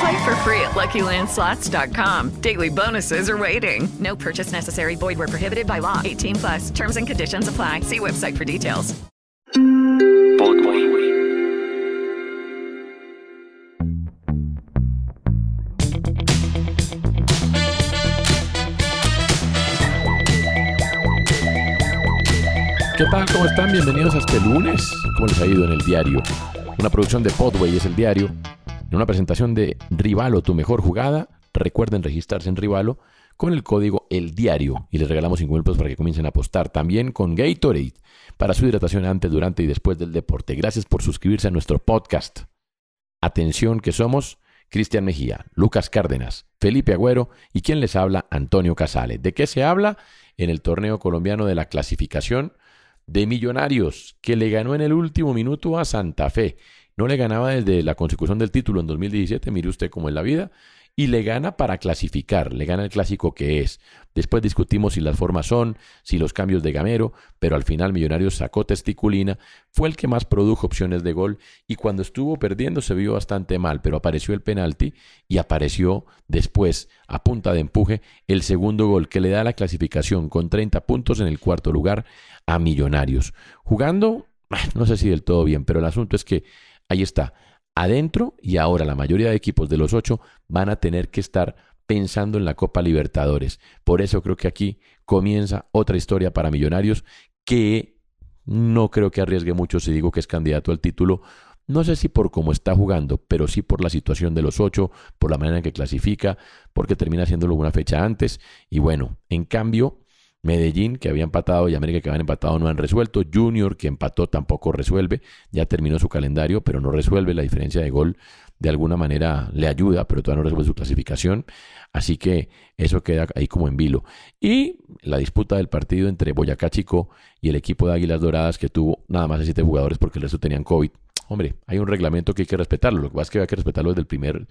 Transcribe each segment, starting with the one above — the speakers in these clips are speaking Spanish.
Play for free at LuckyLandSlots.com. Daily bonuses are waiting. No purchase necessary. Void where prohibited by law. 18 plus. Terms and conditions apply. See website for details. ¿Qué tal? ¿Cómo están? Bienvenidos a este lunes. ¿Cómo les ha ido en el diario? Una producción de Podway es el diario. En una presentación de Rivalo, tu mejor jugada. Recuerden registrarse en Rivalo con el código El Diario y les regalamos 50 pesos para que comiencen a apostar. También con Gatorade para su hidratación antes, durante y después del deporte. Gracias por suscribirse a nuestro podcast. Atención que somos Cristian Mejía, Lucas Cárdenas, Felipe Agüero y quien les habla, Antonio Casale. ¿De qué se habla? En el torneo colombiano de la clasificación de Millonarios, que le ganó en el último minuto a Santa Fe. No le ganaba desde la consecución del título en 2017, mire usted cómo es la vida, y le gana para clasificar, le gana el clásico que es. Después discutimos si las formas son, si los cambios de Gamero, pero al final Millonarios sacó testiculina, fue el que más produjo opciones de gol y cuando estuvo perdiendo se vio bastante mal, pero apareció el penalti y apareció después, a punta de empuje, el segundo gol que le da la clasificación con 30 puntos en el cuarto lugar a Millonarios. Jugando, no sé si del todo bien, pero el asunto es que ahí está adentro y ahora la mayoría de equipos de los ocho van a tener que estar pensando en la Copa Libertadores. Por eso creo que aquí comienza otra historia para Millonarios que no creo que arriesgue mucho si digo que es candidato al título. No sé si por cómo está jugando, pero sí por la situación de los ocho, por la manera en que clasifica, porque termina haciéndolo una fecha antes. Y bueno, en cambio, Medellín, que había empatado, y América, que habían empatado, no han resuelto. Junior, que empató, tampoco resuelve. Ya terminó su calendario, pero no resuelve. La diferencia de gol de alguna manera le ayuda, pero todavía no resuelve su clasificación. Así que eso queda ahí como en vilo. Y la disputa del partido entre Boyacá Chico y el equipo de Águilas Doradas, que tuvo nada más de siete jugadores porque el resto tenían COVID. Hombre, hay un reglamento que hay que respetarlo. Lo que pasa es que hay que respetarlo desde el primer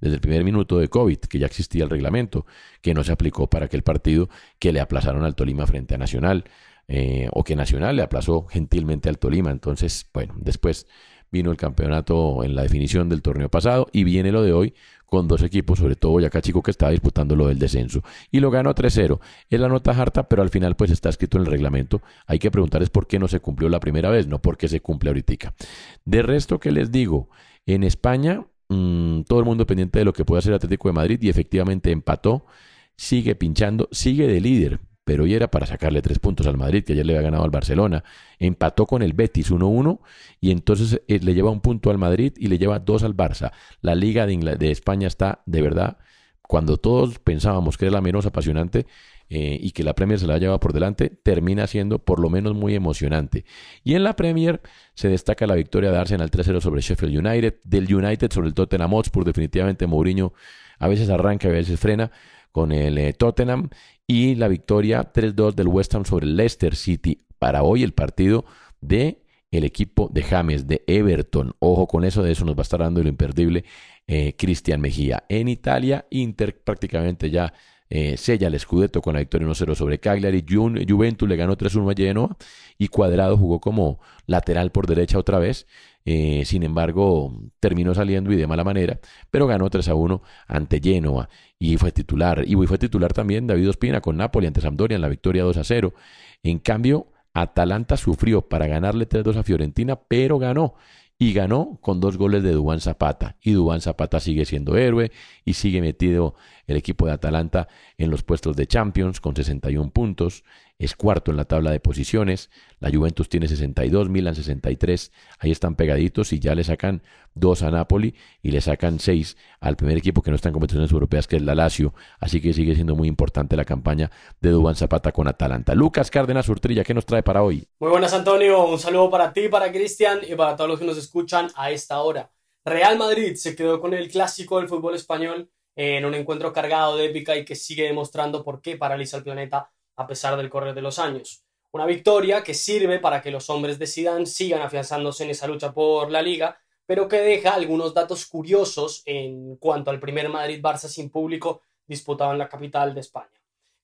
desde el primer minuto de COVID, que ya existía el reglamento, que no se aplicó para aquel partido que le aplazaron al Tolima frente a Nacional, eh, o que Nacional le aplazó gentilmente al Tolima. Entonces, bueno, después vino el campeonato en la definición del torneo pasado y viene lo de hoy con dos equipos, sobre todo Boyacá Chico que estaba disputando lo del descenso y lo ganó 3-0. Es la nota harta, pero al final pues está escrito en el reglamento. Hay que preguntar es por qué no se cumplió la primera vez, no por qué se cumple ahorita. De resto, ¿qué les digo? En España Mm, todo el mundo pendiente de lo que puede hacer Atlético de Madrid y efectivamente empató, sigue pinchando, sigue de líder, pero hoy era para sacarle tres puntos al Madrid, que ayer le había ganado al Barcelona. Empató con el Betis 1-1 y entonces eh, le lleva un punto al Madrid y le lleva dos al Barça. La Liga de España está de verdad, cuando todos pensábamos que era la menos apasionante, eh, y que la Premier se la lleva por delante, termina siendo por lo menos muy emocionante. Y en la Premier se destaca la victoria de Arsenal 3-0 sobre Sheffield United, del United sobre el Tottenham Hotspur, definitivamente Mourinho a veces arranca a veces frena con el eh, Tottenham, y la victoria 3-2 del West Ham sobre Leicester City. Para hoy el partido de el equipo de James, de Everton. Ojo con eso, de eso nos va a estar dando lo imperdible eh, Cristian Mejía. En Italia, Inter prácticamente ya eh, sella el Scudetto con la victoria 1-0 sobre Cagliari. Juventus le ganó 3-1 a Genoa y Cuadrado jugó como lateral por derecha otra vez. Eh, sin embargo, terminó saliendo y de mala manera, pero ganó 3 1 ante Genoa y fue titular. Y fue titular también David Ospina con Napoli ante Sampdoria en la victoria 2 0. En cambio, Atalanta sufrió para ganarle 3-2 a Fiorentina, pero ganó y ganó con dos goles de Dubán Zapata. Y Dubán Zapata sigue siendo héroe y sigue metido el equipo de Atalanta en los puestos de Champions con 61 puntos, es cuarto en la tabla de posiciones, la Juventus tiene 62, Milan 63, ahí están pegaditos y ya le sacan dos a Napoli y le sacan seis al primer equipo que no está en competiciones europeas que es la Lazio, así que sigue siendo muy importante la campaña de Dubán Zapata con Atalanta. Lucas Cárdenas Urtrilla, ¿qué nos trae para hoy? Muy buenas Antonio, un saludo para ti, para Cristian y para todos los que nos escuchan a esta hora. Real Madrid se quedó con el clásico del fútbol español en un encuentro cargado de épica y que sigue demostrando por qué paraliza el planeta a pesar del correr de los años. Una victoria que sirve para que los hombres de Zidane sigan afianzándose en esa lucha por la liga, pero que deja algunos datos curiosos en cuanto al primer Madrid-Barça sin público disputado en la capital de España.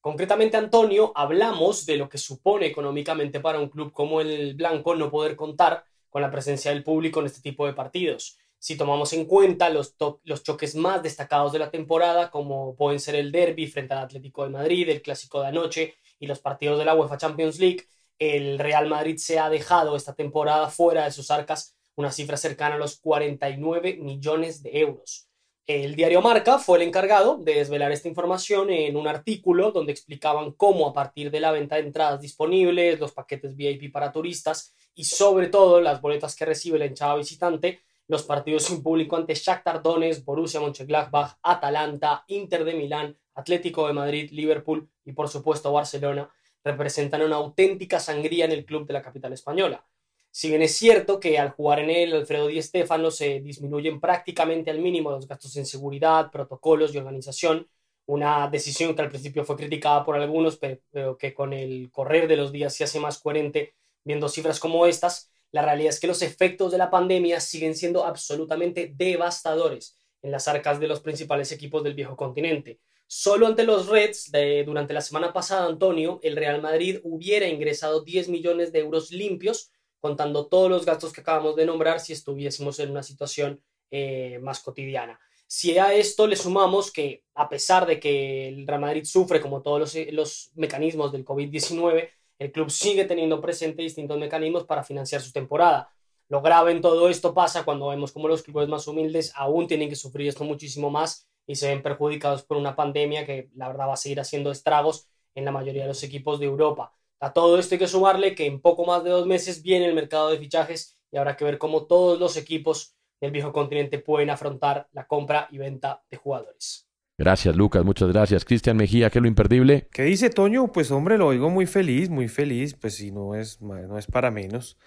Concretamente, Antonio, hablamos de lo que supone económicamente para un club como el Blanco no poder contar con la presencia del público en este tipo de partidos. Si tomamos en cuenta los, los choques más destacados de la temporada, como pueden ser el derby frente al Atlético de Madrid, el clásico de anoche y los partidos de la UEFA Champions League, el Real Madrid se ha dejado esta temporada fuera de sus arcas una cifra cercana a los 49 millones de euros. El diario Marca fue el encargado de desvelar esta información en un artículo donde explicaban cómo a partir de la venta de entradas disponibles, los paquetes VIP para turistas y sobre todo las boletas que recibe la hinchada visitante, los partidos sin público ante Shakhtar Donetsk, Borussia Mönchengladbach, Atalanta, Inter de Milán, Atlético de Madrid, Liverpool y por supuesto Barcelona representan una auténtica sangría en el club de la capital española. Si bien es cierto que al jugar en él Alfredo Di Stéfano se disminuyen prácticamente al mínimo los gastos en seguridad, protocolos y organización, una decisión que al principio fue criticada por algunos, pero que con el correr de los días se hace más coherente viendo cifras como estas, la realidad es que los efectos de la pandemia siguen siendo absolutamente devastadores en las arcas de los principales equipos del viejo continente. Solo ante los Reds, de, durante la semana pasada, Antonio, el Real Madrid hubiera ingresado 10 millones de euros limpios, contando todos los gastos que acabamos de nombrar si estuviésemos en una situación eh, más cotidiana. Si a esto le sumamos que, a pesar de que el Real Madrid sufre como todos los, los mecanismos del COVID-19, el club sigue teniendo presente distintos mecanismos para financiar su temporada. Lo grave en todo esto pasa cuando vemos cómo los clubes más humildes aún tienen que sufrir esto muchísimo más y se ven perjudicados por una pandemia que la verdad va a seguir haciendo estragos en la mayoría de los equipos de Europa. A todo esto hay que sumarle que en poco más de dos meses viene el mercado de fichajes y habrá que ver cómo todos los equipos del viejo continente pueden afrontar la compra y venta de jugadores. Gracias, Lucas, muchas gracias. Cristian Mejía, ¿qué es lo imperdible? ¿Qué dice Toño? Pues hombre, lo oigo muy feliz, muy feliz, pues si no es, no es para menos.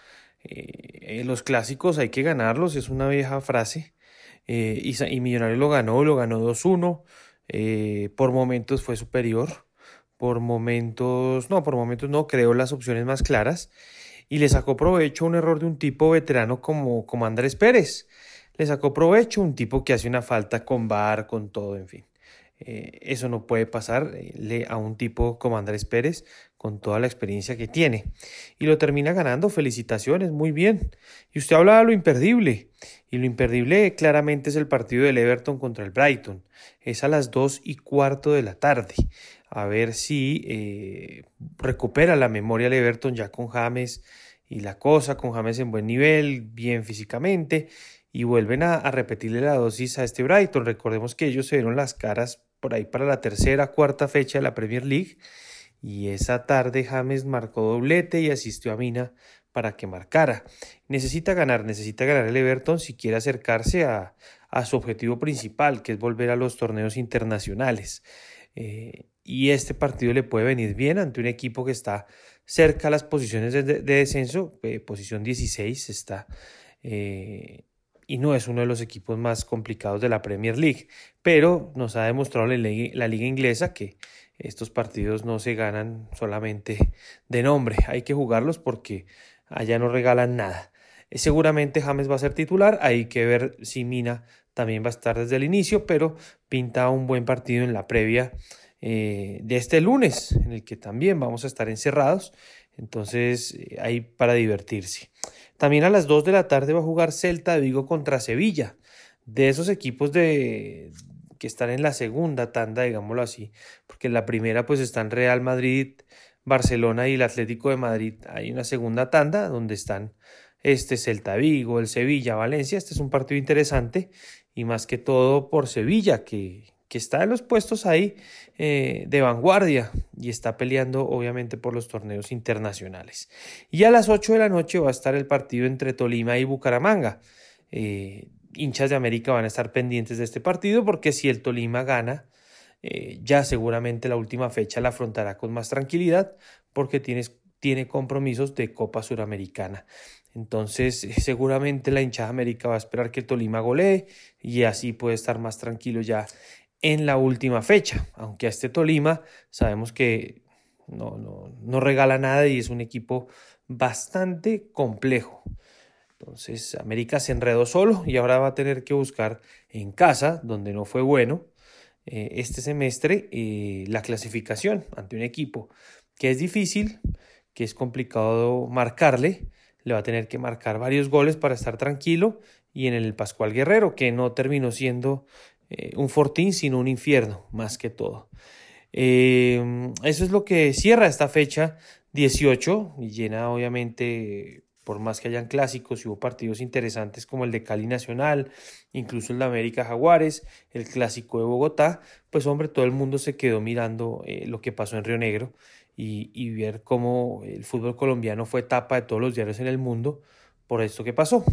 Eh, los clásicos hay que ganarlos, es una vieja frase. Eh, y, y, Millonario lo ganó, lo ganó 2-1. Eh, por momentos fue superior, por momentos, no, por momentos no, creo las opciones más claras. Y le sacó provecho un error de un tipo veterano como, como Andrés Pérez. Le sacó provecho un tipo que hace una falta con bar, con todo, en fin. Eh, eso no puede pasarle a un tipo como Andrés Pérez con toda la experiencia que tiene. Y lo termina ganando. Felicitaciones, muy bien. Y usted habla de lo imperdible. Y lo imperdible claramente es el partido del Everton contra el Brighton. Es a las dos y cuarto de la tarde. A ver si eh, recupera la memoria el Everton ya con James y la cosa, con James en buen nivel, bien físicamente y vuelven a, repetirle la dosis a este Brighton. Recordemos que ellos se dieron las caras por ahí para la tercera, cuarta fecha de la Premier League y esa tarde James marcó doblete y asistió a Mina para que marcara. Necesita ganar, necesita ganar el Everton si quiere acercarse a, su objetivo principal, que es volver a los torneos internacionales. Eh, y este partido le puede venir bien ante un equipo que está cerca a las posiciones de, descenso, eh, posición 16 está. Eh, y no es uno de los equipos más complicados de la Premier League, pero nos ha demostrado la liga, inglesa que estos partidos no se ganan solamente de nombre, hay que jugarlos porque allá no regalan nada. Eh, seguramente James va a ser titular, hay que ver si Mina también va a estar desde el inicio, pero pinta un buen partido en la previa eh, de este lunes, en el que también vamos a estar encerrados, entonces eh, hay para divertirse. También a las 2 de la tarde va a jugar Celta de Vigo contra Sevilla. De esos equipos de que están en la segunda tanda, digámoslo así, porque en la primera pues están Real Madrid, Barcelona y el Atlético de Madrid. Hay una segunda tanda donde están este Celta Vigo, el Sevilla, Valencia. Este es un partido interesante y más que todo por Sevilla, que, que está en los puestos ahí eh, de vanguardia y está peleando obviamente por los torneos internacionales. Y a las 8 de la noche va a estar el partido entre Tolima y Bucaramanga. Eh, hinchas de América van a estar pendientes de este partido porque si el Tolima gana, eh, ya seguramente la última fecha la afrontará con más tranquilidad porque tiene compromisos de Copa Suramericana. Entonces, seguramente la hinchada América va a esperar que el Tolima golee y así puede estar más tranquilo ya en la última fecha. Aunque a este Tolima sabemos que no, no, no regala nada y es un equipo bastante complejo. Entonces, América se enredó solo y ahora va a tener que buscar en casa, donde no fue bueno, eh, este semestre eh, la clasificación ante un equipo que es difícil, que es complicado marcarle le va a tener que marcar varios goles para estar tranquilo y en el Pascual Guerrero, que no terminó siendo eh, un fortín, sino un infierno, más que todo. Eh, eso es lo que cierra esta fecha 18 y llena obviamente, por más que hayan clásicos y hubo partidos interesantes como el de Cali Nacional, incluso el de América Jaguares, el clásico de Bogotá, pues hombre, todo el mundo se quedó mirando eh, lo que pasó en Río Negro y, ver cómo el fútbol colombiano fue tapa de todos los diarios en el mundo por esto que pasó.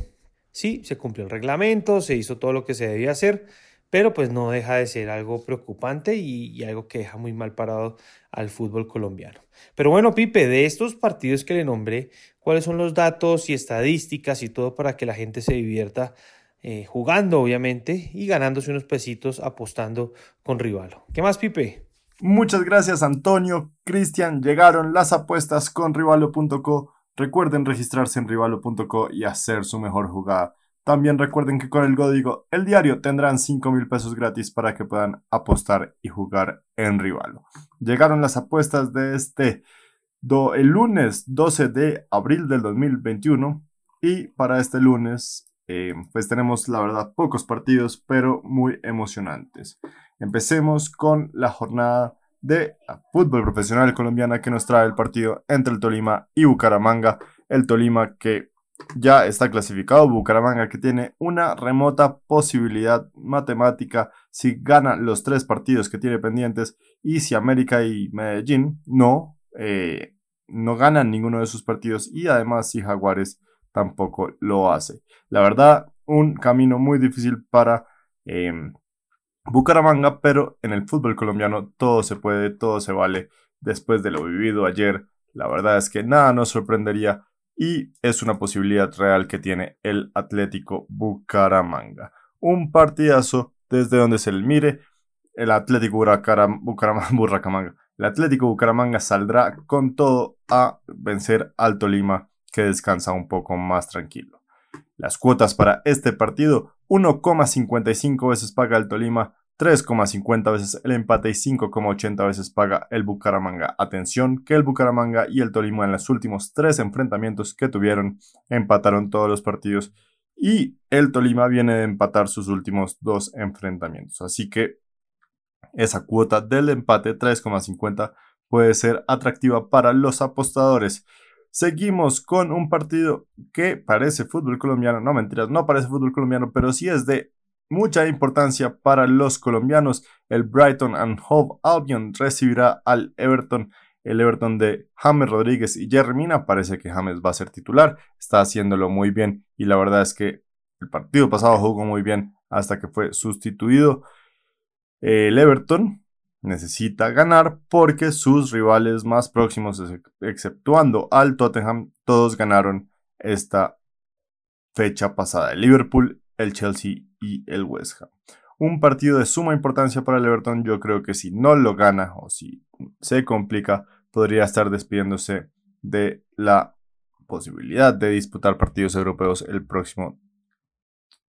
Sí, se cumplió el reglamento, se hizo todo lo que se debía hacer, pero pues no deja de ser algo preocupante y, algo que deja muy mal parado al fútbol colombiano. Pero bueno, Pipe, de estos partidos que le nombré, ¿cuáles son los datos y estadísticas y todo para que la gente se divierta eh, jugando, obviamente, y ganándose unos pesitos apostando con Rivalo? ¿Qué más, Pipe? Muchas gracias Antonio, Cristian, llegaron las apuestas con rivalo.co. Recuerden registrarse en rivalo.co y hacer su mejor jugada. También recuerden que con el código El Diario tendrán 5 mil pesos gratis para que puedan apostar y jugar en Rivalo. Llegaron las apuestas de este el lunes 12 de abril del 2021 y para este lunes eh, pues tenemos la verdad pocos partidos pero muy emocionantes. Empecemos con la jornada de fútbol profesional colombiana que nos trae el partido entre el Tolima y Bucaramanga. El Tolima que ya está clasificado, Bucaramanga que tiene una remota posibilidad matemática si gana los tres partidos que tiene pendientes y si América y Medellín no, eh, no ganan ninguno de sus partidos y además si Jaguares tampoco lo hace. La verdad, un camino muy difícil para... Em, Bucaramanga, pero en el fútbol colombiano todo se puede, todo se vale. Después de lo vivido ayer, la verdad es que nada nos sorprendería y es una posibilidad real que tiene el Atlético Bucaramanga. Un partidazo desde donde se le mire, el Atlético Bucaramanga, el Atlético Bucaramanga saldrá con todo a vencer al Tolima que descansa un poco más tranquilo. Las cuotas para este partido, 1,55 veces paga el Tolima, 3,50 veces el empate y 5,80 veces paga el Bucaramanga. Atención que el Bucaramanga y el Tolima en los últimos tres enfrentamientos que tuvieron empataron todos los partidos y el Tolima viene de empatar sus últimos dos enfrentamientos. Así que esa cuota del empate 3,50 puede ser atractiva para los apostadores. Seguimos con un partido que parece fútbol colombiano, no mentiras, no parece fútbol colombiano, pero sí es de mucha importancia para los colombianos. El Brighton and Hove Albion recibirá al Everton. El Everton de James Rodríguez y Jerry. Parece que James va a ser titular. Está haciéndolo muy bien. Y la verdad es que el partido pasado jugó muy bien hasta que fue sustituido. El Everton necesita ganar porque sus rivales más próximos, exceptuando al Tottenham, todos ganaron esta fecha pasada. El Liverpool, el Chelsea y el West Ham. Un partido de suma importancia para el Everton. Yo creo que si no lo gana o si se complica, podría estar despidiéndose de la posibilidad de disputar partidos europeos el próximo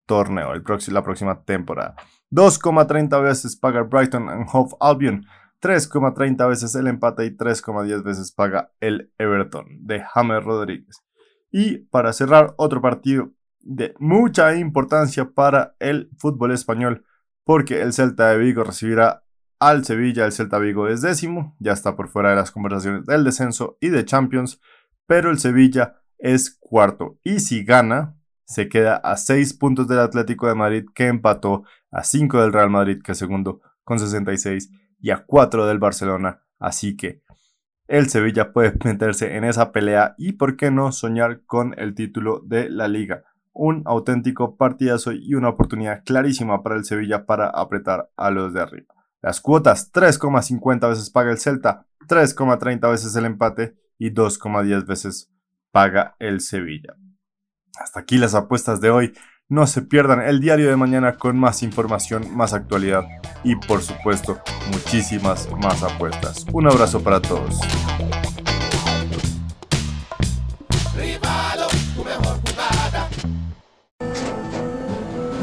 torneo, el próximo, la próxima temporada. 2,30 veces paga Brighton and Hove Albion, 3,30 veces el empate y 3,10 veces paga el Everton de James Rodríguez. Y para cerrar, otro partido de mucha importancia para el fútbol español, porque el Celta de Vigo recibirá al Sevilla. El Celta Vigo es décimo, ya está por fuera de las conversaciones del descenso y de Champions, pero el Sevilla es cuarto. Y si gana, se queda a 6 puntos del Atlético de Madrid que empató, a 5 del Real Madrid que segundo, con 66 y a 4 del Barcelona. Así que el Sevilla puede meterse en esa pelea y por qué no soñar con el título de la liga. Un auténtico partidazo y una oportunidad clarísima para el Sevilla para apretar a los de arriba. Las cuotas 3,50 veces paga el Celta, 3,30 veces el empate y 2,10 veces paga el Sevilla. Hasta aquí las apuestas de hoy. No se pierdan el diario de mañana con más información, más actualidad y por supuesto muchísimas más apuestas. Un abrazo para todos.